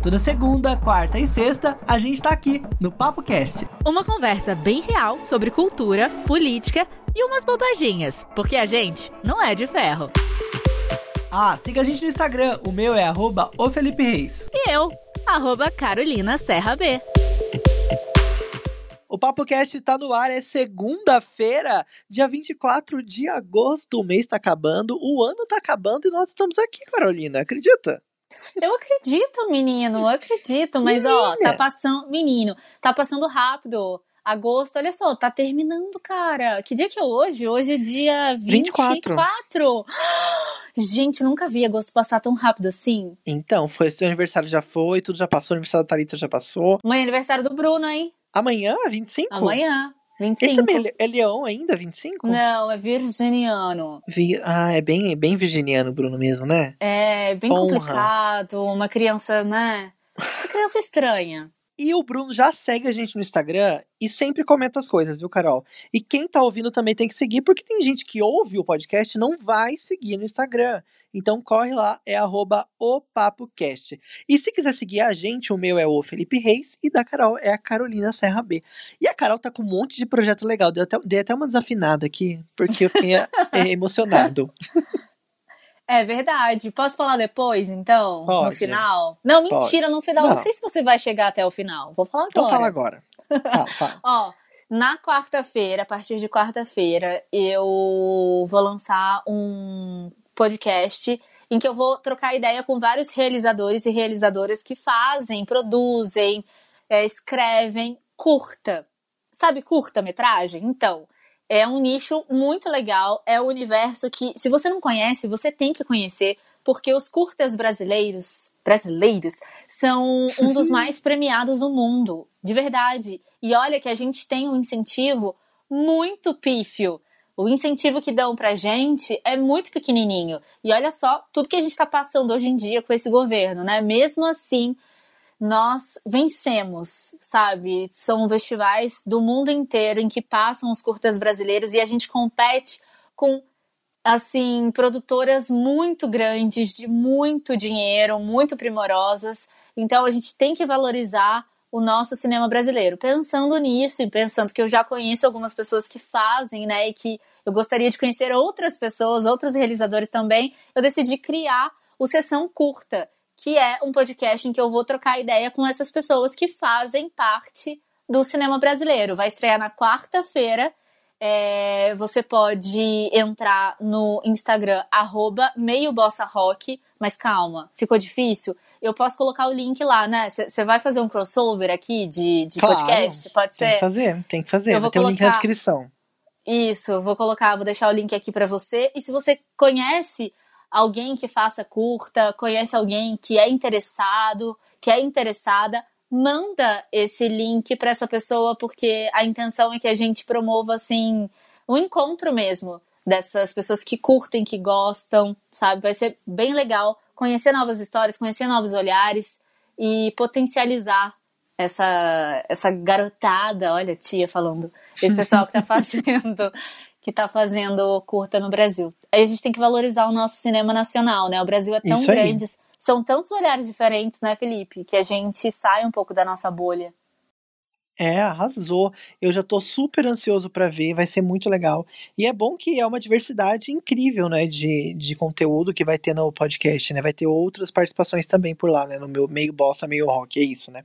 Toda segunda, quarta e sexta, a gente tá aqui no Papo Cast. Uma conversa bem real sobre cultura, política e umas bobaginhas, porque a gente não é de ferro. Ah, siga a gente no Instagram, o meu é arroba o Felipe Reis. E eu, arroba Carolina Serra B. O Papo Cast tá no ar, é segunda-feira, dia 24 de agosto. O mês tá acabando, o ano tá acabando e nós estamos aqui, Carolina, acredita? Eu acredito, menino, eu acredito, mas Menina. ó, tá passando. Menino, tá passando rápido. Agosto, olha só, tá terminando, cara. Que dia que é hoje? Hoje é dia 24. 24. Gente, nunca vi agosto passar tão rápido assim. Então, foi seu aniversário já foi, tudo já passou, o aniversário da Thalita já passou. Amanhã é aniversário do Bruno, hein? Amanhã, 25? Amanhã. 25. Ele também é leão ainda, 25? Não, é virginiano. Vi... Ah, é bem, bem virginiano, Bruno, mesmo, né? É, bem Honra. complicado. Uma criança, né? Uma criança estranha. E o Bruno já segue a gente no Instagram e sempre comenta as coisas, viu, Carol? E quem tá ouvindo também tem que seguir, porque tem gente que ouve o podcast e não vai seguir no Instagram. Então corre lá, é arroba o PapoCast. E se quiser seguir a gente, o meu é o Felipe Reis e da Carol é a Carolina Serra B. E a Carol tá com um monte de projeto legal. Dei até, dei até uma desafinada aqui, porque eu fiquei é, emocionado. É verdade. Posso falar depois, então? Pode. No final? Não, mentira, Pode. no final. Não. não. sei se você vai chegar até o final. Vou falar então agora. Então fala agora. Fala, fala. Ó, na quarta-feira, a partir de quarta-feira, eu vou lançar um podcast em que eu vou trocar ideia com vários realizadores e realizadoras que fazem, produzem, é, escrevem curta. Sabe curta-metragem? Então, é um nicho muito legal, é um universo que, se você não conhece, você tem que conhecer, porque os curtas brasileiros, brasileiros, são um dos mais premiados do mundo, de verdade. E olha que a gente tem um incentivo muito pífio o incentivo que dão pra gente é muito pequenininho. E olha só tudo que a gente está passando hoje em dia com esse governo, né? Mesmo assim, nós vencemos, sabe? São festivais do mundo inteiro em que passam os curtas brasileiros e a gente compete com assim produtoras muito grandes de muito dinheiro, muito primorosas. Então a gente tem que valorizar o nosso cinema brasileiro. Pensando nisso e pensando que eu já conheço algumas pessoas que fazem, né, e que eu gostaria de conhecer outras pessoas, outros realizadores também, eu decidi criar o Sessão Curta, que é um podcast em que eu vou trocar ideia com essas pessoas que fazem parte do cinema brasileiro. Vai estrear na quarta-feira. É, você pode entrar no Instagram, arroba meio bossa rock, mas calma, ficou difícil? eu posso colocar o link lá, né? Você vai fazer um crossover aqui de, de claro, podcast? Pode ser? Tem que fazer, tem que fazer. Eu vou ter colocar... o link na descrição. Isso, vou colocar, vou deixar o link aqui para você. E se você conhece alguém que faça curta, conhece alguém que é interessado, que é interessada, manda esse link para essa pessoa, porque a intenção é que a gente promova assim um encontro mesmo dessas pessoas que curtem, que gostam, sabe? Vai ser bem legal conhecer novas histórias, conhecer novos olhares e potencializar essa, essa garotada, olha, tia falando, esse pessoal que tá fazendo, que tá fazendo curta no Brasil. Aí a gente tem que valorizar o nosso cinema nacional, né? O Brasil é tão grande, são tantos olhares diferentes, né, Felipe, que a gente sai um pouco da nossa bolha. É, arrasou. Eu já tô super ansioso para ver, vai ser muito legal. E é bom que é uma diversidade incrível, né, de, de conteúdo que vai ter no podcast, né? Vai ter outras participações também por lá, né? No meu meio bossa, meio rock, é isso, né?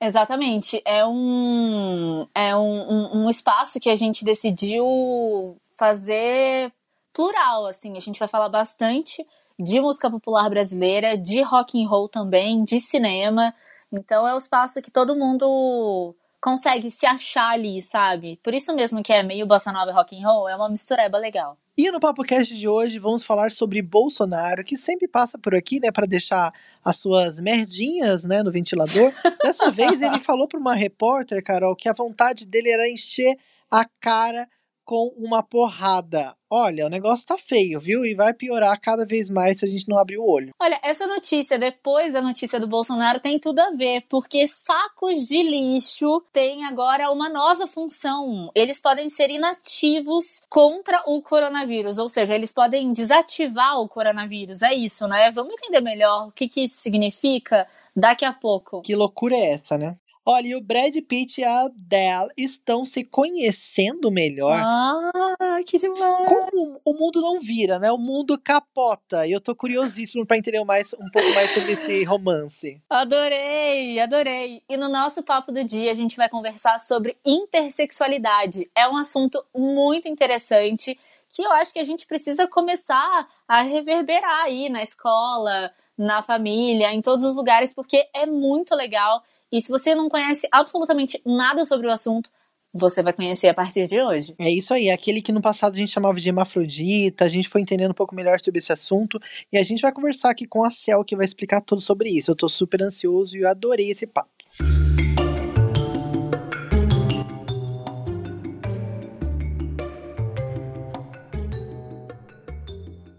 Exatamente. É um, é um, um, espaço que a gente decidiu fazer plural, assim. A gente vai falar bastante de música popular brasileira, de rock and roll também, de cinema. Então é um espaço que todo mundo consegue se achar ali, sabe? Por isso mesmo que é meio bossa nova e rock and roll, é uma mistureba legal. E no Papo Cast de hoje vamos falar sobre Bolsonaro, que sempre passa por aqui, né, para deixar as suas merdinhas, né, no ventilador. Dessa vez ele falou para uma repórter, Carol, que a vontade dele era encher a cara com uma porrada. Olha, o negócio tá feio, viu? E vai piorar cada vez mais se a gente não abrir o olho. Olha, essa notícia, depois da notícia do Bolsonaro, tem tudo a ver, porque sacos de lixo têm agora uma nova função. Eles podem ser inativos contra o coronavírus, ou seja, eles podem desativar o coronavírus. É isso, né? Vamos entender melhor o que, que isso significa daqui a pouco. Que loucura é essa, né? Olha, e o Brad Pitt e a Adele estão se conhecendo melhor. Ah, que demais! Como o mundo não vira, né? O mundo capota. E eu tô curiosíssimo para entender mais, um pouco mais sobre esse romance. Adorei, adorei. E no nosso papo do dia a gente vai conversar sobre intersexualidade. É um assunto muito interessante que eu acho que a gente precisa começar a reverberar aí na escola, na família, em todos os lugares, porque é muito legal e se você não conhece absolutamente nada sobre o assunto, você vai conhecer a partir de hoje. É isso aí, aquele que no passado a gente chamava de hemafrodita, a gente foi entendendo um pouco melhor sobre esse assunto e a gente vai conversar aqui com a Cel que vai explicar tudo sobre isso. Eu tô super ansioso e eu adorei esse papo.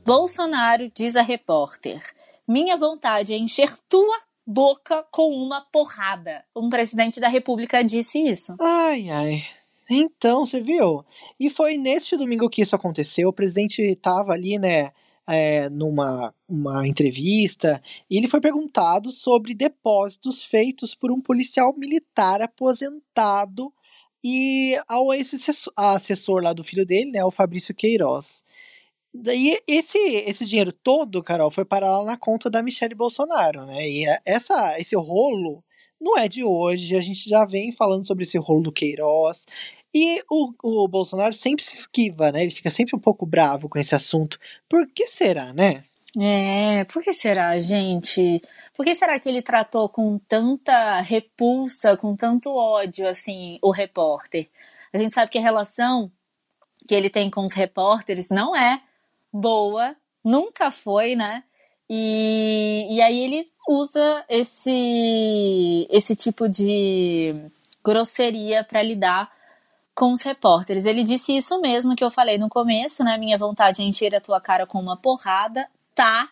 Bolsonaro diz a repórter: Minha vontade é encher tua boca com uma porrada. Um presidente da República disse isso. Ai, ai. Então, você viu? E foi neste domingo que isso aconteceu. O presidente estava ali, né, é, numa uma entrevista, e ele foi perguntado sobre depósitos feitos por um policial militar aposentado e ao esse assessor lá do filho dele, né, o Fabrício Queiroz. Daí esse, esse dinheiro todo, Carol, foi parar lá na conta da Michelle Bolsonaro, né? E é, essa, esse rolo não é de hoje, a gente já vem falando sobre esse rolo do Queiroz. E o, o Bolsonaro sempre se esquiva, né? Ele fica sempre um pouco bravo com esse assunto. Por que será, né? É, por que será, gente? Por que será que ele tratou com tanta repulsa, com tanto ódio, assim, o repórter? A gente sabe que a relação que ele tem com os repórteres não é boa, nunca foi, né? E, e aí ele usa esse, esse tipo de grosseria para lidar com os repórteres. Ele disse isso mesmo que eu falei no começo, né? Minha vontade é encher a tua cara com uma porrada, tá?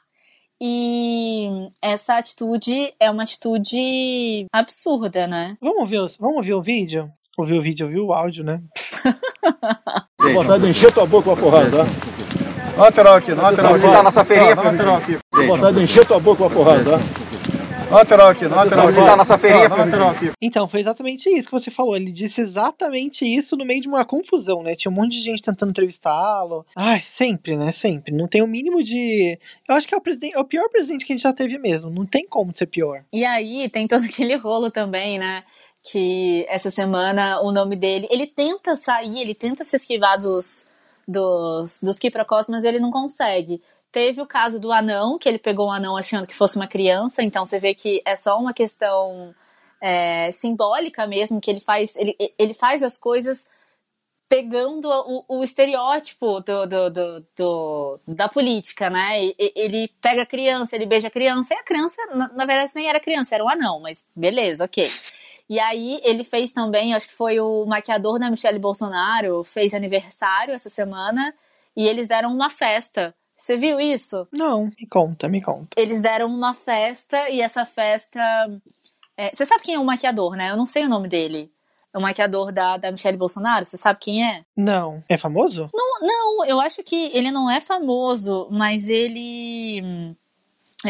E essa atitude é uma atitude absurda, né? Vamos ver, vamos ver o vídeo? Ouvir o vídeo, ouvir o áudio, né? vontade de encher tua boca com uma porrada, tá? Lateral aqui, lateral aqui. Tá nossa feirinha, tá, lateral aqui. Vontade de encher tua boca com a porrada? Lateral aqui, lateral aqui. Nossa feirinha. Então, foi exatamente isso que você falou. Ele disse exatamente isso no meio de uma confusão, né? Tinha um monte de gente tentando entrevistá-lo. Ai, sempre, né? Sempre. Não tem o mínimo de. Eu acho que é o, presidente, é o pior presidente que a gente já teve mesmo. Não tem como ser pior. E aí tem todo aquele rolo também, né? Que essa semana o nome dele. Ele tenta sair, ele tenta se esquivar dos dos, dos quiprocós, mas ele não consegue. Teve o caso do anão, que ele pegou um anão achando que fosse uma criança, então você vê que é só uma questão é, simbólica mesmo, que ele faz, ele, ele faz as coisas pegando o, o estereótipo do, do, do, do, da política, né? Ele pega a criança, ele beija a criança, e a criança, na, na verdade, nem era criança, era um anão, mas beleza, ok. E aí ele fez também, acho que foi o maquiador da Michelle Bolsonaro, fez aniversário essa semana e eles deram uma festa. Você viu isso? Não, me conta, me conta. Eles deram uma festa e essa festa. É, você sabe quem é o maquiador, né? Eu não sei o nome dele. O maquiador da, da Michelle Bolsonaro, você sabe quem é? Não. É famoso? Não, não, eu acho que ele não é famoso, mas ele.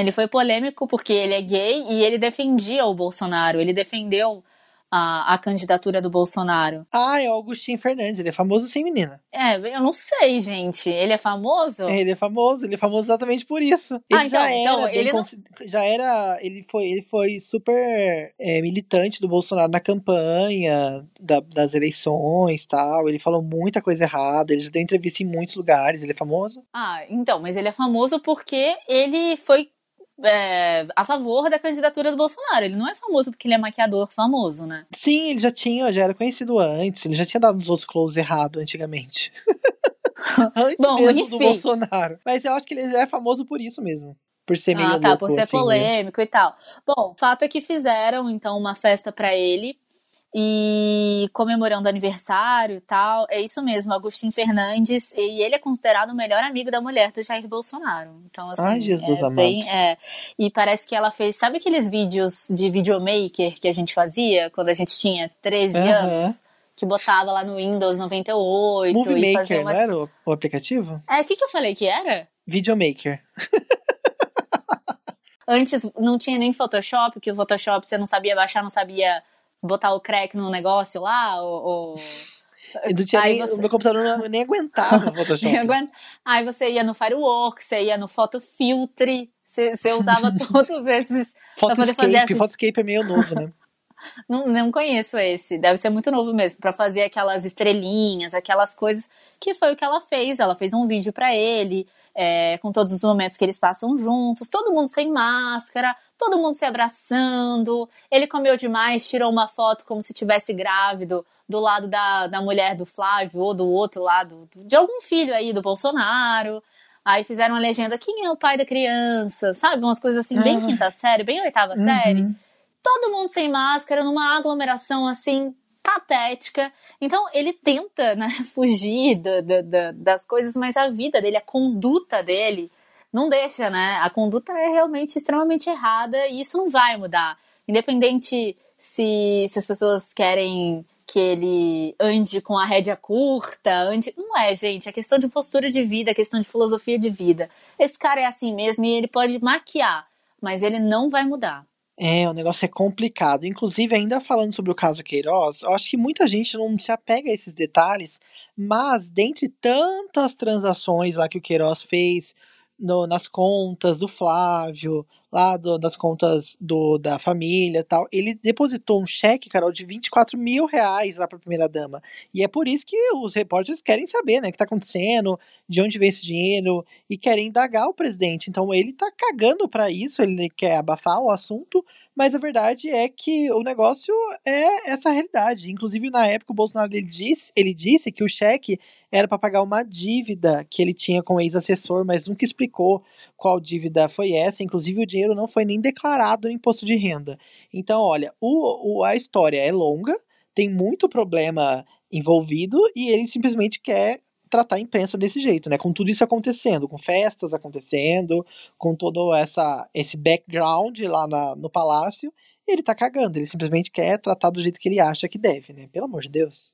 Ele foi polêmico porque ele é gay e ele defendia o Bolsonaro. Ele defendeu a, a candidatura do Bolsonaro. Ah, é o Augustinho Fernandes, ele é famoso sim, menina. É, eu não sei, gente. Ele é famoso? É, ele é famoso, ele é famoso exatamente por isso. Ele ah, então, já então, era ele não... já era, ele foi, ele foi super é, militante do Bolsonaro na campanha da, das eleições, tal. Ele falou muita coisa errada, ele já deu entrevista em muitos lugares, ele é famoso? Ah, então, mas ele é famoso porque ele foi é, a favor da candidatura do Bolsonaro. Ele não é famoso porque ele é maquiador famoso, né? Sim, ele já tinha, já era conhecido antes, ele já tinha dado nos outros close errado antigamente. antes Bom, mesmo enfim. do Bolsonaro. Mas eu acho que ele já é famoso por isso mesmo. Por ser meio Ah, tá, louco, por ser assim, polêmico né? e tal. Bom, o fato é que fizeram, então, uma festa para ele. E comemorando aniversário e tal. É isso mesmo, Agostinho Fernandes, e ele é considerado o melhor amigo da mulher do Jair Bolsonaro. Então, assim, Ai, Jesus é amado. bem, é, e parece que ela fez, sabe aqueles vídeos de videomaker que a gente fazia quando a gente tinha 13 Aham. anos? Que botava lá no Windows 98 Movie e fazia Maker, umas... não era o, o aplicativo? É, o que, que eu falei que era? Videomaker. Antes não tinha nem Photoshop, que o Photoshop você não sabia baixar, não sabia botar o crack no negócio lá, ou... ou... Nem, você- O meu computador não, nem aguentava o Photoshop. Aguenta- Aí você ia no Firework, você ia no Photofiltre, você, você usava todos esses. Photoscape. essas- Photoscape é meio novo, né? Não, não conheço esse, deve ser muito novo mesmo, pra fazer aquelas estrelinhas, aquelas coisas, que foi o que ela fez. Ela fez um vídeo pra ele, é, com todos os momentos que eles passam juntos, todo mundo sem máscara, todo mundo se abraçando. Ele comeu demais, tirou uma foto como se tivesse grávido do lado da, da mulher do Flávio ou do outro lado, de algum filho aí do Bolsonaro. Aí fizeram uma legenda, quem é o pai da criança? Sabe? Umas coisas assim, bem Ah. quinta série, bem oitava série Uhum. todo mundo sem máscara, numa aglomeração assim patética. Então ele tenta, né, fugir da- da- da- das coisas, mas a vida dele, a conduta dele, não deixa, né? A conduta é realmente extremamente errada e isso não vai mudar. Independente se, se as pessoas querem que ele ande com a rédea curta, ande. Não é, gente. É questão de postura de vida, é questão de filosofia de vida. Esse cara é assim mesmo e ele pode maquiar, mas ele não vai mudar. É, o negócio é complicado. Inclusive, ainda falando sobre o caso Queiroz, eu acho que muita gente não se apega a esses detalhes, mas dentre tantas transações lá que o Queiroz fez no- nas contas do Flávio, lá do- das contas do, da família tal, ele depositou um cheque, Carol, de 24 mil reais lá para a primeira-dama. E é por isso que os repórteres querem saber, né, o que tá acontecendo, de onde vem esse dinheiro, e querem indagar o presidente. Então ele tá cagando pra isso, ele quer abafar o assunto, mas a verdade é que o negócio é essa realidade. Inclusive, na época, o Bolsonaro ele disse, ele disse que o cheque era para pagar uma dívida que ele tinha com o ex-assessor, mas nunca explicou qual dívida foi essa. Inclusive, o dinheiro não foi nem declarado no imposto de renda. Então, olha, o, o- a história é longa, tem muito problema envolvido e ele simplesmente quer tratar a imprensa desse jeito, né? Com tudo isso acontecendo, com festas acontecendo, com todo essa, esse background lá na- no palácio, ele tá cagando. Ele simplesmente quer tratar do jeito que ele acha que deve, né? Pelo amor de Deus.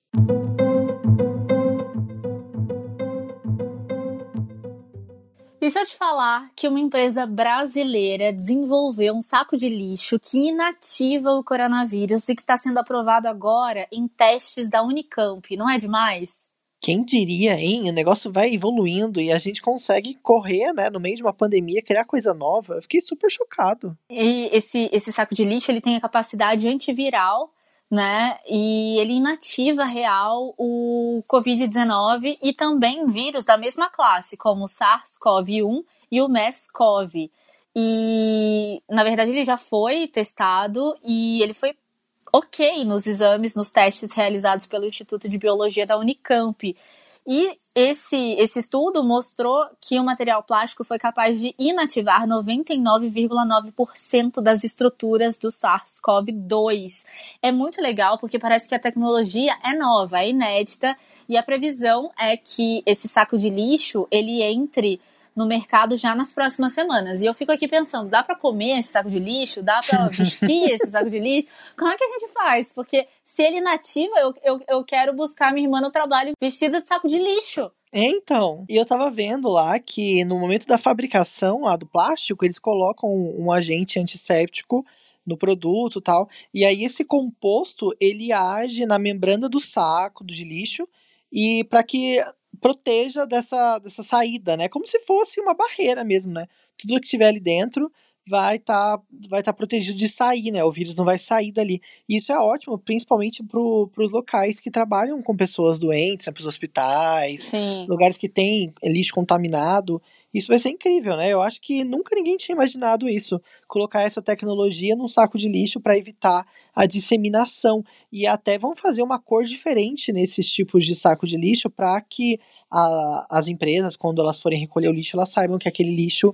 E se eu te falar que uma empresa brasileira desenvolveu um saco de lixo que inativa o coronavírus e que está sendo aprovado agora em testes da Unicamp, não é demais? Quem diria, hein? O negócio vai evoluindo e a gente consegue correr, né? No meio de uma pandemia, criar coisa nova. Eu fiquei super chocado. E esse, esse saco de lixo ele tem a capacidade antiviral, né? E ele inativa real o Covid-19 e também vírus da mesma classe, como o SARS-CoV-1 e o MERS-CoV. E na verdade ele já foi testado e ele foi ok nos exames, nos testes realizados pelo Instituto de Biologia da Unicamp. E esse, esse estudo mostrou que o material plástico foi capaz de inativar 99,9% das estruturas do SARS-CoV-2. É muito legal porque parece que a tecnologia é nova, é inédita e a previsão é que esse saco de lixo ele entre no mercado já nas próximas semanas. E eu fico aqui pensando, dá para comer esse saco de lixo? Dá para vestir esse saco de lixo? Como é que a gente faz? Porque se ele inativa, eu, eu, eu quero buscar minha irmã no trabalho vestida de saco de lixo. É, então. E eu tava vendo lá que no momento da fabricação lá do plástico, eles colocam um, um agente antisséptico no produto e tal. E aí esse composto, ele age na membrana do saco de lixo e para que proteja dessa, dessa saída, né? Como se fosse uma barreira mesmo, né? Tudo que tiver ali dentro vai estar vai tá protegido de sair, né? O vírus não vai sair dali. E isso é ótimo, principalmente para os locais que trabalham com pessoas doentes, né? para os hospitais, Sim. lugares que tem lixo contaminado. Isso vai ser incrível, né? Eu acho que nunca ninguém tinha imaginado isso. Colocar essa tecnologia num saco de lixo para evitar a disseminação. E até vão fazer uma cor diferente nesses tipos de saco de lixo para que a- as empresas, quando elas forem recolher o lixo, elas saibam que aquele lixo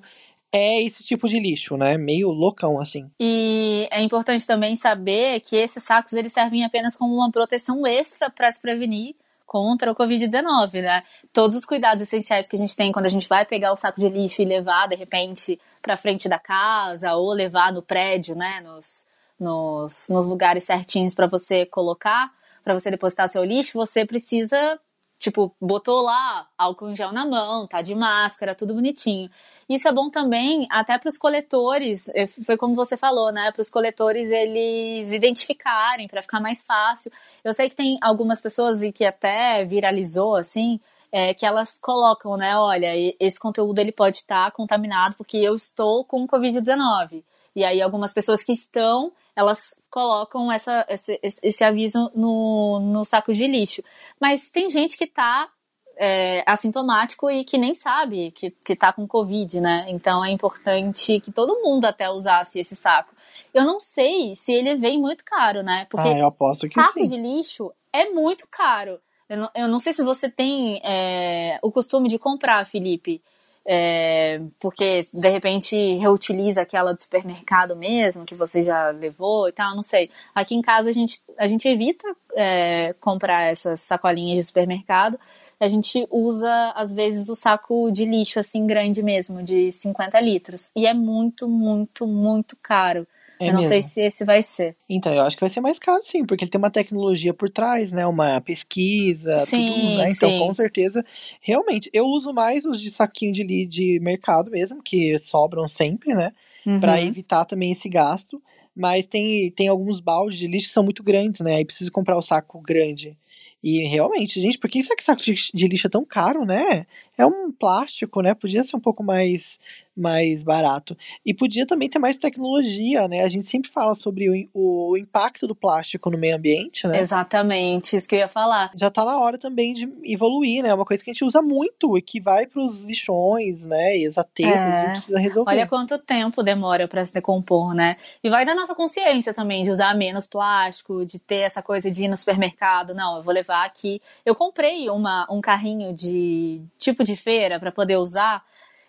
é esse tipo de lixo, né? Meio loucão assim. E é importante também saber que esses sacos eles servem apenas como uma proteção extra para se prevenir contra o Covid-19, né? Todos os cuidados essenciais que a gente tem quando a gente vai pegar o saco de lixo e levar, de repente, para frente da casa ou levar no prédio, né? Nos, nos, nos lugares certinhos para você colocar, para você depositar seu lixo, você precisa tipo, botou lá álcool em gel na mão, tá de máscara, tudo bonitinho. Isso é bom também até para os coletores, é, foi como você falou, né? Para os coletores eles identificarem, para ficar mais fácil. Eu sei que tem algumas pessoas e que até viralizou assim, é, que elas colocam, né? Olha, esse conteúdo ele pode estar tá contaminado porque eu estou com Covid-19. E aí algumas pessoas que estão, elas colocam essa, esse, esse aviso no, no saco de lixo. Mas tem gente que está é, assintomático e que nem sabe que, que tá com Covid, né? Então é importante que todo mundo até usasse esse saco. Eu não sei se ele vem muito caro, né? Porque ah, eu aposto que saco sim. de lixo é muito caro. Eu não, eu não sei se você tem é, o costume de comprar, Felipe. É, porque de repente reutiliza aquela do supermercado mesmo, que você já levou e tal, não sei. Aqui em casa a gente, a gente evita é, comprar essas sacolinhas de supermercado. A gente usa, às vezes, o saco de lixo, assim, grande mesmo, de 50 litros. E é muito, muito, muito caro. É eu não mesmo. sei se esse vai ser. Então, eu acho que vai ser mais caro, sim, porque ele tem uma tecnologia por trás, né? Uma pesquisa, sim, tudo, né? Então, sim. com certeza, realmente, eu uso mais os de saquinho de, de mercado mesmo, que sobram sempre, né? Uhum. Para evitar também esse gasto. Mas tem, tem alguns baldes de lixo que são muito grandes, né? Aí precisa comprar o saco grande. E realmente, gente, por que esse saco de lixo é tão caro, né? É um plástico, né? Podia ser um pouco mais mais barato. E podia também ter mais tecnologia, né? A gente sempre fala sobre o, o impacto do plástico no meio ambiente, né? Exatamente, isso que eu ia falar. Já tá na hora também de evoluir, né? É uma coisa que a gente usa muito e que vai pros lixões, né? E os aterros, é. e precisa resolver. Olha quanto tempo demora para se decompor, né? E vai da nossa consciência também, de usar menos plástico, de ter essa coisa de ir no supermercado. Não, eu vou levar aqui. Eu comprei uma, um carrinho de tipo de feira para poder usar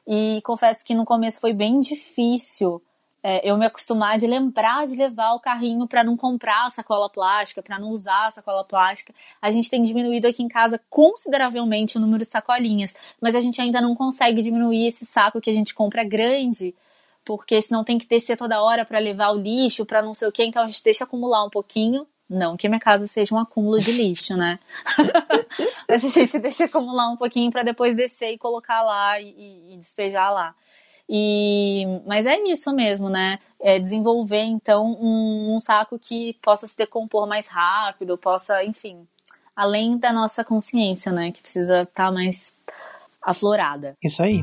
e confesso que no começo foi bem difícil é, eu me acostumar de lembrar de levar o carrinho para não comprar sacola plástica, para não usar sacola plástica. A gente tem diminuído aqui em casa consideravelmente o número de sacolinhas, mas a gente ainda não consegue diminuir esse saco que a gente compra grande, porque senão tem que descer toda hora para levar o lixo, para não sei o que, então a gente deixa acumular um pouquinho não que minha casa seja um acúmulo de lixo, né? Mas a gente deixa acumular um pouquinho para depois descer e colocar lá e, e, despejar lá. E, mas é isso mesmo, né? É desenvolver então um, um saco que possa se decompor mais rápido, possa, enfim, além da nossa consciência, né? Que precisa estar tá mais aflorada. Isso aí.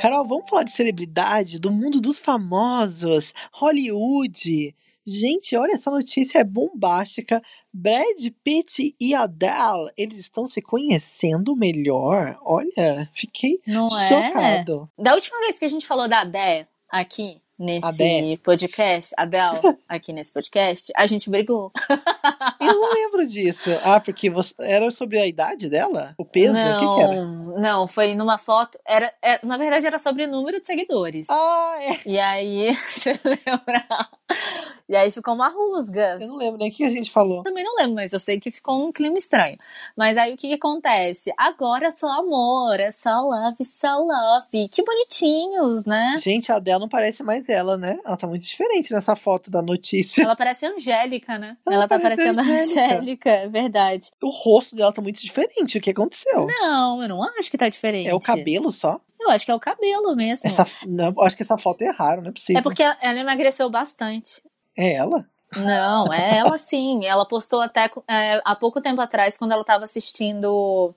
Carol, vamos falar de celebridade, do mundo dos famosos, Hollywood. Gente, olha, essa notícia é bombástica. Brad Pitt e Adele, eles estão se conhecendo melhor. Olha, fiquei Não é? chocado. É? Da última vez que a gente falou da Adele aqui, nesse Adele. podcast, Adele, aqui nesse podcast, a gente brigou. Eu não lembro disso. Ah, porque você, era sobre a idade dela? O peso? Não, o que, que era? Não, foi numa foto. Era, era, é, na verdade, era sobre o número de seguidores. Ah, é. E aí, você lembra? E aí ficou uma rusga. Eu não lembro nem o que a gente falou. Também não lembro, mas eu sei que ficou um clima estranho. Mas aí o que, que acontece? Agora é só amor, é só love, só love. Que bonitinhos, né? Gente, a Adele não parece mais ela, né? Ela tá muito diferente nessa foto da notícia. Ela parece Angélica, né? Ela, ela tá parecendo Angélica. Angélica, é verdade. O rosto dela tá muito diferente. O que aconteceu? Não, eu não acho que tá diferente. É o cabelo só? Eu acho que é o cabelo mesmo. Essa, não, acho que essa foto é raro, não é possível. É porque ela emagreceu bastante. É ela? Não, é ela sim. Ela postou até é, há pouco tempo atrás, quando ela estava assistindo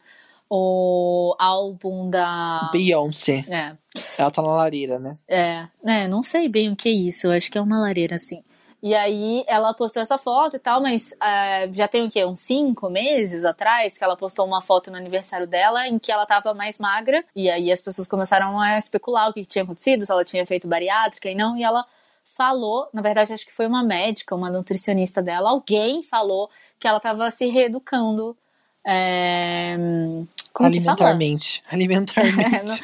o álbum da. Beyoncé. É. Ela tá na lareira, né? É, né? Não sei bem o que é isso. Acho que é uma lareira, assim. E aí ela postou essa foto e tal, mas é, já tem o quê? Uns cinco meses atrás que ela postou uma foto no aniversário dela em que ela tava mais magra. E aí as pessoas começaram a especular o que tinha acontecido, se ela tinha feito bariátrica e não. E ela falou, na verdade acho que foi uma médica, uma nutricionista dela, alguém falou que ela estava se reeducando é, alimentarmente. Alimentarmente.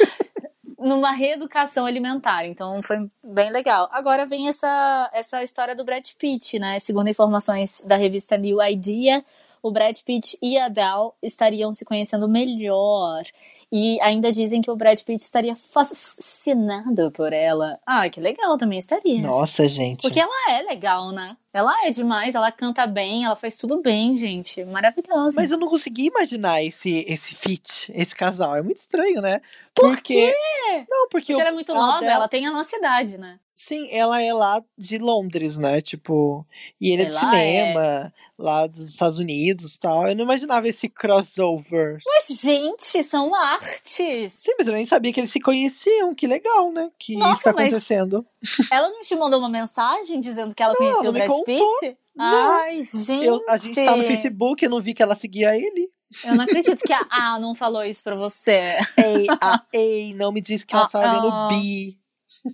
numa reeducação alimentar. Então foi bem legal. Agora vem essa, essa história do Brad Pitt, né? Segundo informações da revista New Idea, o Brad Pitt e a Adele estariam se conhecendo melhor. E ainda dizem que o Brad Pitt estaria fascinado por ela. Ah, que legal, também estaria. Nossa, gente. Porque ela é legal, né? Ela é demais, ela canta bem, ela faz tudo bem, gente. Maravilhosa. Mas eu não consegui imaginar esse, esse fit, esse casal. É muito estranho, né? Por porque... quê? Não, porque, Porque eu- ela é muito nova, ela tem a nossa idade, né? Sim, ela é lá de Londres, né? Tipo, e ele é de Ela cinema, lá dos Estados Unidos e tal. Eu não imaginava esse crossover. Mas, gente, são artes. Sim, mas eu nem sabia que eles se conheciam. Que legal, né? Que Nossa, isso tá acontecendo. Ela não te mandou uma mensagem dizendo que ela Não, conhecia ela o Brad. Pitt? Não. Ai, gente. Eu- a gente tá no Facebook, eu não vi que ela seguia ele. Eu não acredito que a A não falou isso pra você. Ei, a ei, não me disse que ela Ah, tava vendo ah. bi.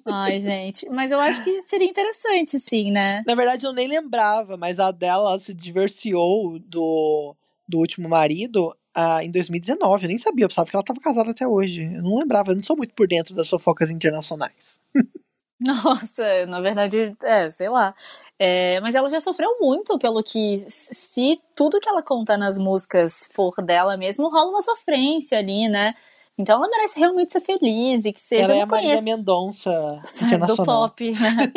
Ai, gente. Mas eu acho que seria interessante, sim, né? Na verdade, eu nem lembrava, mas a dela se divorciou do, do último marido ah, em 2019. Eu nem sabia, eu pensava que ela tava casada até hoje. Eu não lembrava, eu não sou muito por dentro das fofocas internacionais. Nossa, na verdade, é, sei lá. É, mas ela já sofreu muito pelo que, se tudo que ela conta nas músicas for dela mesmo, rola uma sofrência ali, né? Então ela merece realmente ser feliz e que seja. ela é a conheço Mendonça do pop, né?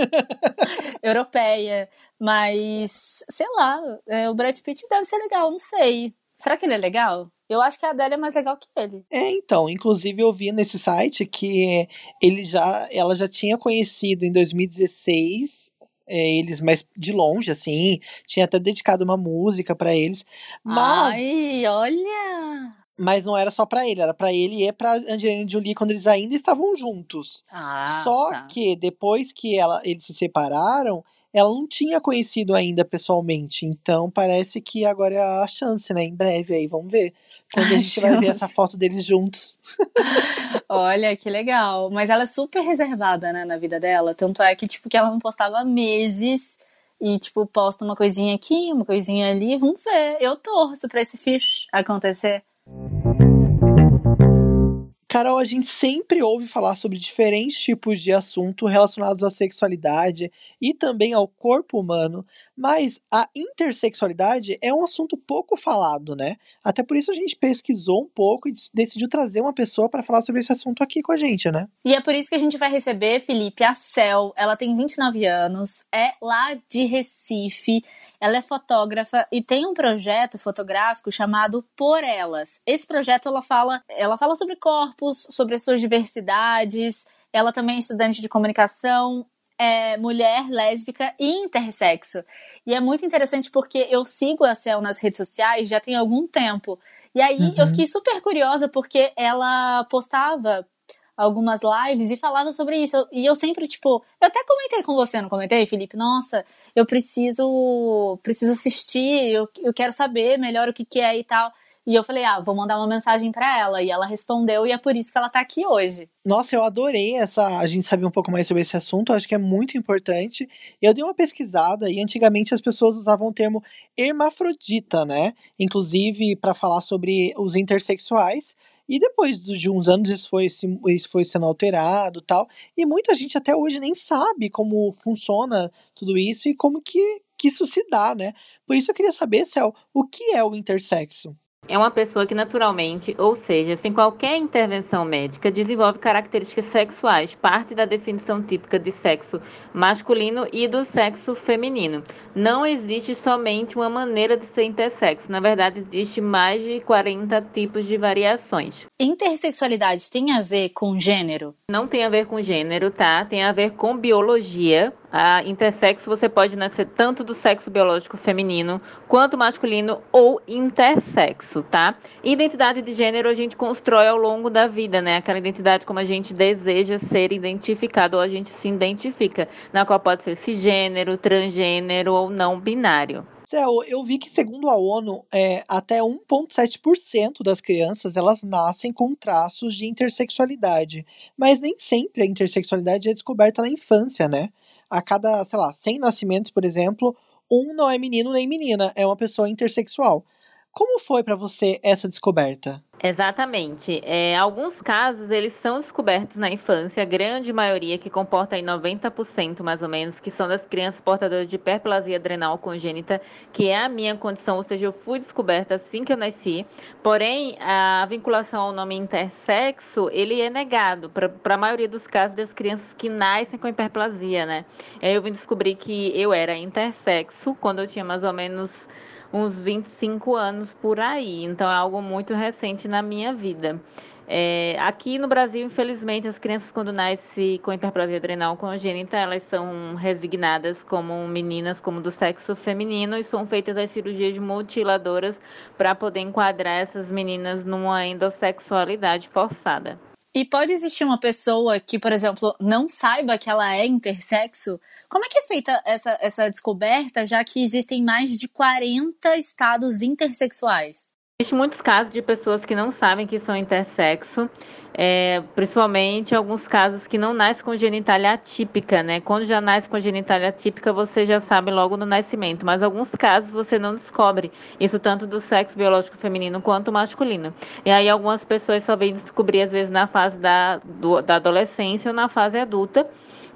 Europeia. Mas, sei lá, é, o Brad Pitt deve ser legal, não sei. Será que ele é legal? Eu acho que a Adele é mais legal que ele. É, então, inclusive eu vi nesse site que ele já, ela já tinha conhecido em 2016 é, eles, mas de longe, assim, tinha até dedicado uma música pra eles, mas, Ai, olha! Mas não era só pra ele, era pra ele e pra Angelina Jolie quando eles ainda estavam juntos. Ah, Só tá. que depois que ela, eles se separaram, ela não tinha conhecido ainda pessoalmente. Então parece que agora é a chance, né? Em breve aí, vamos ver. Quando a gente vai ver essa foto deles juntos. Olha, que legal. Mas ela é super reservada, né, na vida dela. Tanto é que, tipo, que ela não postava meses. E, tipo, posta uma coisinha aqui, uma coisinha ali. Vamos ver. Eu torço pra esse fish acontecer. Carol, a gente sempre ouve falar sobre diferentes tipos de assunto relacionados à sexualidade e também ao corpo humano, mas a intersexualidade é um assunto pouco falado, né? Até por isso a gente pesquisou um pouco e decidiu trazer uma pessoa para falar sobre esse assunto aqui com a gente, né? E é por isso que a gente vai receber, Felipe, a Cel. Ela tem 29 anos, é lá de Recife. Ela é fotógrafa e tem um projeto fotográfico chamado Por Elas. Esse projeto ela fala, ela fala sobre corpos, sobre as suas diversidades. Ela também é estudante de comunicação, é mulher, lésbica e intersexo. E é muito interessante porque eu sigo a Cel nas redes sociais já tem algum tempo. E aí Uhum. eu fiquei super curiosa porque ela postava algumas lives e falava sobre isso. E eu sempre, tipo, eu até comentei com você, não comentei, Felipe? Nossa, eu preciso preciso assistir, eu, eu quero saber melhor o que, que é e tal. E eu falei, ah, vou mandar uma mensagem pra ela. E ela respondeu, e é por isso que ela tá aqui hoje. Nossa, eu adorei essa a gente saber um pouco mais sobre esse assunto, eu acho que é muito importante. Eu dei uma pesquisada e antigamente as pessoas usavam o termo hermafrodita, né? Inclusive para falar sobre os intersexuais. E depois de uns anos isso foi, isso foi sendo alterado tal. E muita gente até hoje nem sabe como funciona tudo isso e como que, que isso se dá, né? Por isso eu queria saber, Cel, o que é o intersexo? É uma pessoa que naturalmente, ou seja, sem qualquer intervenção médica, desenvolve características sexuais, parte da definição típica de sexo masculino e do sexo feminino. Não existe somente uma maneira de ser intersexo, na verdade, existe mais de 40 tipos de variações. Intersexualidade tem a ver com gênero? Não tem a ver com gênero, tá? Tem a ver com biologia. A intersexo você pode nascer tanto do sexo biológico feminino quanto masculino ou intersexo, tá? Identidade de gênero a gente constrói ao longo da vida, né? Aquela identidade como a gente deseja ser identificado ou a gente se identifica, na qual pode ser cisgênero, transgênero ou não binário. Céu, eu vi que segundo a ONU, é, até 1,7% das crianças elas nascem com traços de intersexualidade. Mas nem sempre a intersexualidade é descoberta na infância, né? A cada, sei lá, 100 nascimentos, por exemplo, um não é menino nem menina, é uma pessoa intersexual. Como foi para você essa descoberta? Exatamente. É, alguns casos eles são descobertos na infância, a grande maioria, que comporta aí 90% mais ou menos, que são das crianças portadoras de hiperplasia adrenal congênita, que é a minha condição, ou seja, eu fui descoberta assim que eu nasci. Porém, a vinculação ao nome intersexo, ele é negado para a maioria dos casos das crianças que nascem com hiperplasia, né? Eu vim descobrir que eu era intersexo quando eu tinha mais ou menos uns 25 anos por aí. Então é algo muito recente na minha vida. É, aqui no Brasil, infelizmente, as crianças quando nascem com hiperplasia adrenal congênita, elas são resignadas como meninas, como do sexo feminino, e são feitas as cirurgias mutiladoras para poder enquadrar essas meninas numa endossexualidade forçada. E pode existir uma pessoa que, por exemplo, não saiba que ela é intersexo? Como é que é feita essa, essa descoberta, já que existem mais de 40 estados intersexuais? Existem muitos casos de pessoas que não sabem que são intersexo, é, principalmente alguns casos que não nascem com genitália atípica, né? Quando já nasce com genitália atípica, você já sabe logo no nascimento, mas alguns casos você não descobre, isso tanto do sexo biológico feminino quanto masculino. E aí algumas pessoas só vêm descobrir, às vezes, na fase da, do, da adolescência ou na fase adulta,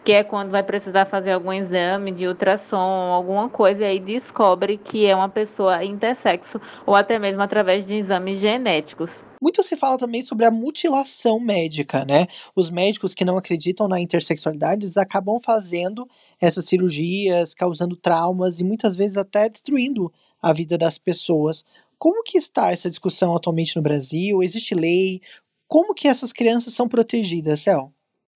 que é quando vai precisar fazer algum exame de ultrassom, alguma coisa, e aí descobre que é uma pessoa intersexo, ou até mesmo através de exames genéticos. Muito se fala também sobre a mutilação médica, né? Os médicos que não acreditam na intersexualidade acabam fazendo essas cirurgias, causando traumas e muitas vezes até destruindo a vida das pessoas. Como que está essa discussão atualmente no Brasil? Existe lei? Como que essas crianças são protegidas, Cel?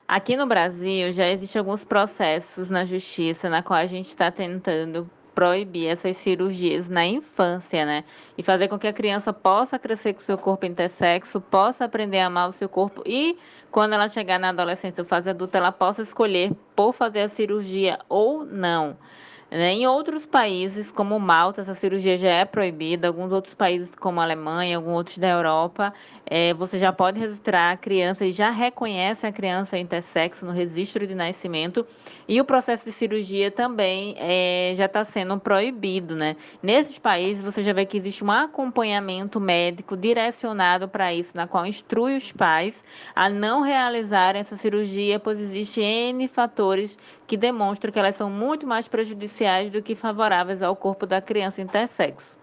Aqui no Brasil já existem alguns processos na justiça na qual a gente está tentando proibir essas cirurgias na infância, né? E fazer com que a criança possa crescer com o seu corpo intersexo, possa aprender a amar o seu corpo e quando ela chegar na adolescência ou fase adulta, ela possa escolher por fazer a cirurgia ou não. Né? Em outros países, como Malta, essa cirurgia já é proibida. Alguns outros países, como Alemanha, alguns outros da Europa, é, você já pode registrar a criança e já reconhece a criança intersexo no registro de nascimento. E o processo de cirurgia também é, já está sendo proibido, né? Nesses países, você já vê que existe um acompanhamento médico direcionado para isso, na qual instrui os pais a não realizarem essa cirurgia, pois existe N fatores que demonstram que elas são muito mais prejudiciais do que favoráveis ao corpo da criança intersexo.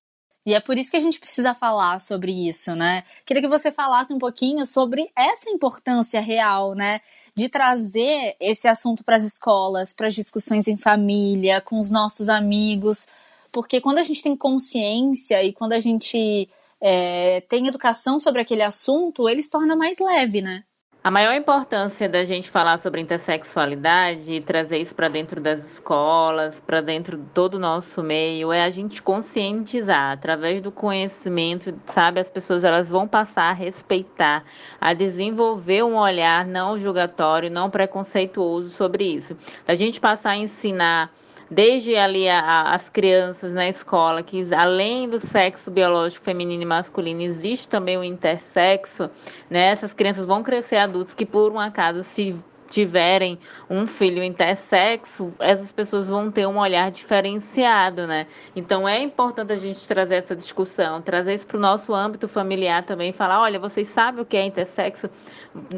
E é por isso que a gente precisa falar sobre isso, né? Queria que você falasse um pouquinho sobre essa importância real, né? De trazer esse assunto para as escolas, para as discussões em família, com os nossos amigos. Porque quando a gente tem consciência e quando a gente é, tem educação sobre aquele assunto, ele se torna mais leve, né? A maior importância da gente falar sobre intersexualidade e trazer isso para dentro das escolas, para dentro de todo o nosso meio, é a gente conscientizar através do conhecimento, sabe? As pessoas elas vão passar a respeitar, a desenvolver um olhar não julgatório, não preconceituoso sobre isso. A gente passar a ensinar desde ali a, a, as crianças na escola, que além do sexo biológico feminino e masculino, existe também o intersexo, né? Essas crianças vão crescer adultos que, por um acaso, se tiverem um filho intersexo, essas pessoas vão ter um olhar diferenciado, né? Então é importante a gente trazer essa discussão, trazer isso para o nosso âmbito familiar também, falar, olha, vocês sabem o que é intersexo?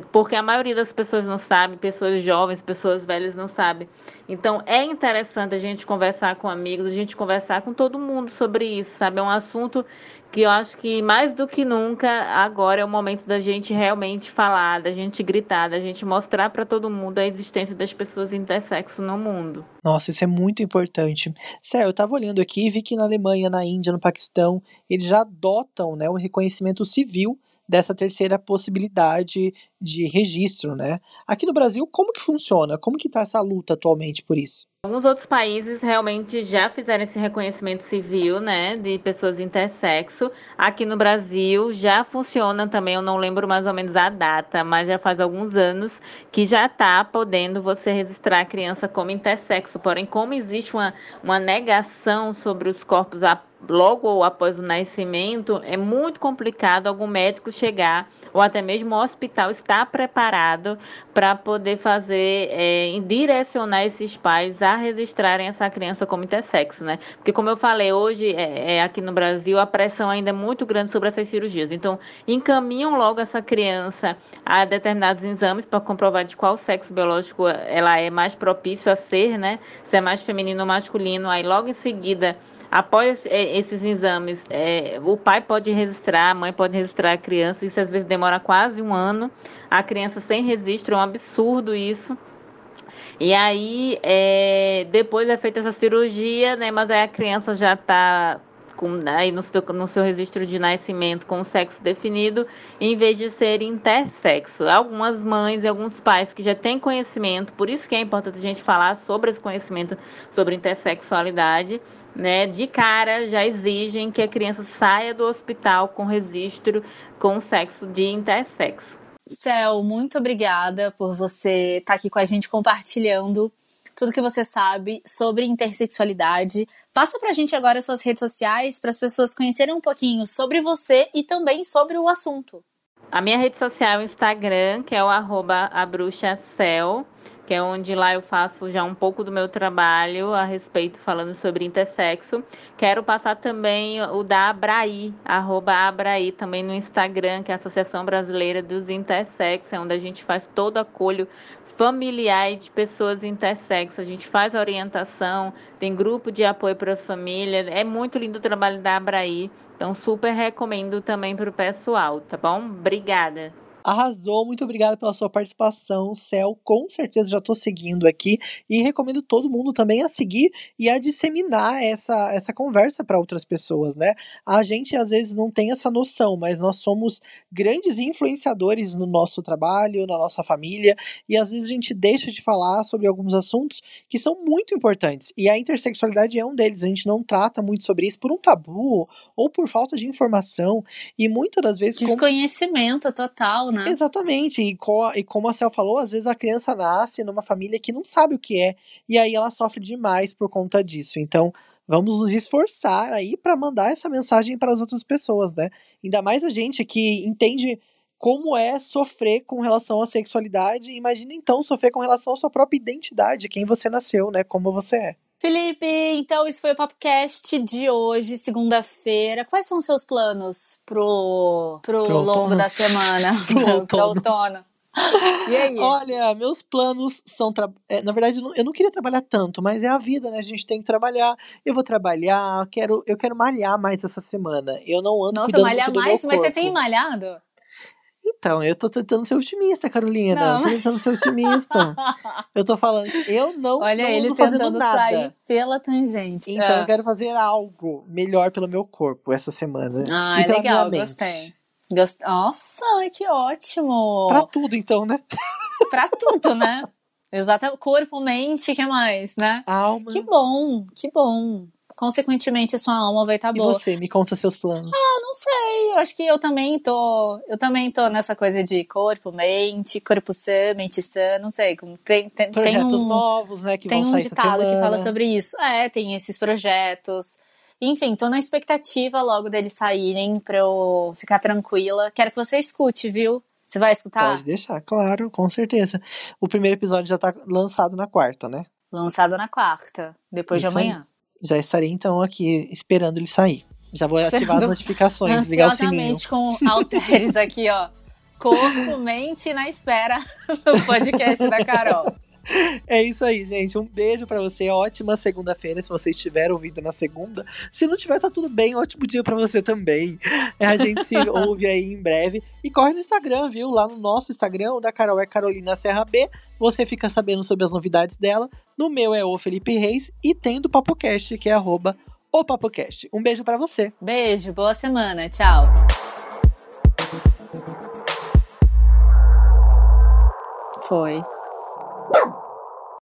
Porque a maioria das pessoas não sabe, pessoas jovens, pessoas velhas não sabem. Então é interessante a gente conversar com amigos, a gente conversar com todo mundo sobre isso, sabe? É um assunto que eu acho que mais do que nunca agora é o momento da gente realmente falar, da gente gritar, da gente mostrar para todo mundo a existência das pessoas intersexo no mundo. Nossa, isso é muito importante. Sério, eu tava olhando aqui e vi que na Alemanha, na Índia, no Paquistão, eles já adotam né, o reconhecimento civil dessa terceira possibilidade de registro, né? Aqui no Brasil, como que funciona? Como que tá essa luta atualmente por isso? Alguns outros países realmente já fizeram esse reconhecimento civil, né, de pessoas intersexo. Aqui no Brasil já funciona também, eu não lembro mais ou menos a data, mas já faz alguns anos que já está podendo você registrar a criança como intersexo. Porém, como existe uma, uma negação sobre os corpos a logo ou após o nascimento, é muito complicado algum médico chegar, ou até mesmo o hospital está preparado para poder fazer, é, direcionar esses pais a registrarem essa criança como intersexo, né? Porque como eu falei, hoje é, é, aqui no Brasil a pressão ainda é muito grande sobre essas cirurgias. Então, encaminham logo essa criança a determinados exames para comprovar de qual sexo biológico ela é mais propício a ser, né? Se é mais feminino ou masculino. Aí logo em seguida Após é, esses exames, é, o pai pode registrar, a mãe pode registrar a criança, isso às vezes demora quase um ano. A criança sem registro, é um absurdo isso. E aí, é, depois é feita essa cirurgia, né? Mas aí a criança já está com, aí no seu, no seu registro de nascimento com sexo definido, em vez de ser intersexo. Algumas mães e alguns pais que já têm conhecimento, por isso que é importante a gente falar sobre esse conhecimento sobre intersexualidade, né? De cara já exigem que a criança saia do hospital com registro com sexo de intersexo. Céu, muito obrigada por você estar aqui com a gente compartilhando tudo que você sabe sobre intersexualidade. Passa pra gente agora suas redes sociais para as pessoas conhecerem um pouquinho sobre você e também sobre o assunto. A minha rede social é o Instagram, que é o arroba que é onde lá eu faço já um pouco do meu trabalho a respeito falando sobre intersexo. Quero passar também o da Abraí, arroba Abraí, também no Instagram, que é a Associação Brasileira dos Intersexos, é onde a gente faz todo acolho familiar de pessoas intersexo. A gente faz orientação, tem grupo de apoio para a família. É muito lindo o trabalho da Abraí. Então, super recomendo também para o pessoal, tá bom? Obrigada. Arrasou, muito obrigado pela sua participação, Cel. Com certeza já estou seguindo aqui e recomendo todo mundo também a seguir e a disseminar essa, essa conversa para outras pessoas, né? A gente às vezes não tem essa noção, mas nós somos grandes influenciadores no nosso trabalho, na nossa família, e às vezes a gente deixa de falar sobre alguns assuntos que são muito importantes. E a intersexualidade é um deles. A gente não trata muito sobre isso por um tabu ou por falta de informação. E muitas das vezes. Desconhecimento como... total, né? Exatamente. E, co e como a Cel falou, às vezes a criança nasce numa família que não sabe o que é, e aí ela sofre demais por conta disso. Então, vamos nos esforçar aí para mandar essa mensagem para as outras pessoas, né? Ainda mais a gente que entende como é sofrer com relação à sexualidade. Imagina então sofrer com relação à sua própria identidade, quem você nasceu, né? Como você é. Felipe, então esse foi o podcast de hoje, segunda-feira. Quais são os seus planos pro, pro, pro longo da semana? pro outono. pro outono. E aí? Olha, meus planos são. Tra... É, na verdade, eu não queria trabalhar tanto, mas é a vida, né? A gente tem que trabalhar. Eu vou trabalhar, quero, eu quero malhar mais essa semana. Eu não ando Nossa, malhar mais? Mas você tem malhado? Então, eu tô tentando ser otimista, Carolina. Não. Eu tô tentando ser otimista. eu tô falando que eu não, Olha não ele fazendo nada. Sair pela tangente. Então, é. eu quero fazer algo melhor pelo meu corpo essa semana. Ah, e pela legal, minha gostei. Gost... Nossa, que ótimo! Pra tudo, então, né? pra tudo, né? Exato. Corpo, mente, que mais, né? Alma. Que bom, que bom consequentemente a sua alma vai estar tá boa. E você, me conta seus planos. Ah, não sei. Eu acho que eu também tô, eu também tô nessa coisa de corpo, mente, corpo sã, mente sã, não sei, como tem, tem projetos tem um, novos, né, que tem vão um sair ditado que fala sobre isso. É, tem esses projetos. Enfim, tô na expectativa logo deles saírem pra eu ficar tranquila. Quero que você escute, viu? Você vai escutar? Pode deixar, claro, com certeza. O primeiro episódio já tá lançado na quarta, né? Lançado na quarta, depois Isso de amanhã. Aí já estarei então aqui esperando ele sair. Já vou Esperando ativar as notificações, ligar o sininho. com alteres aqui, ó. Corpo, mente na espera do podcast da Carol. É isso aí, gente. Um beijo para você. Ótima segunda-feira, se você estiver ouvindo na segunda. Se não tiver, tá tudo bem. Ótimo dia para você também. A gente se ouve aí em breve. E corre no Instagram, viu? Lá no nosso Instagram, o da Carol é Carolina Serra B. Você fica sabendo sobre as novidades dela. No meu é o Felipe Reis. E tem do PapoCast, que é arroba o PapoCast. Um beijo para você. Beijo, boa semana. Tchau. Foi. Woo!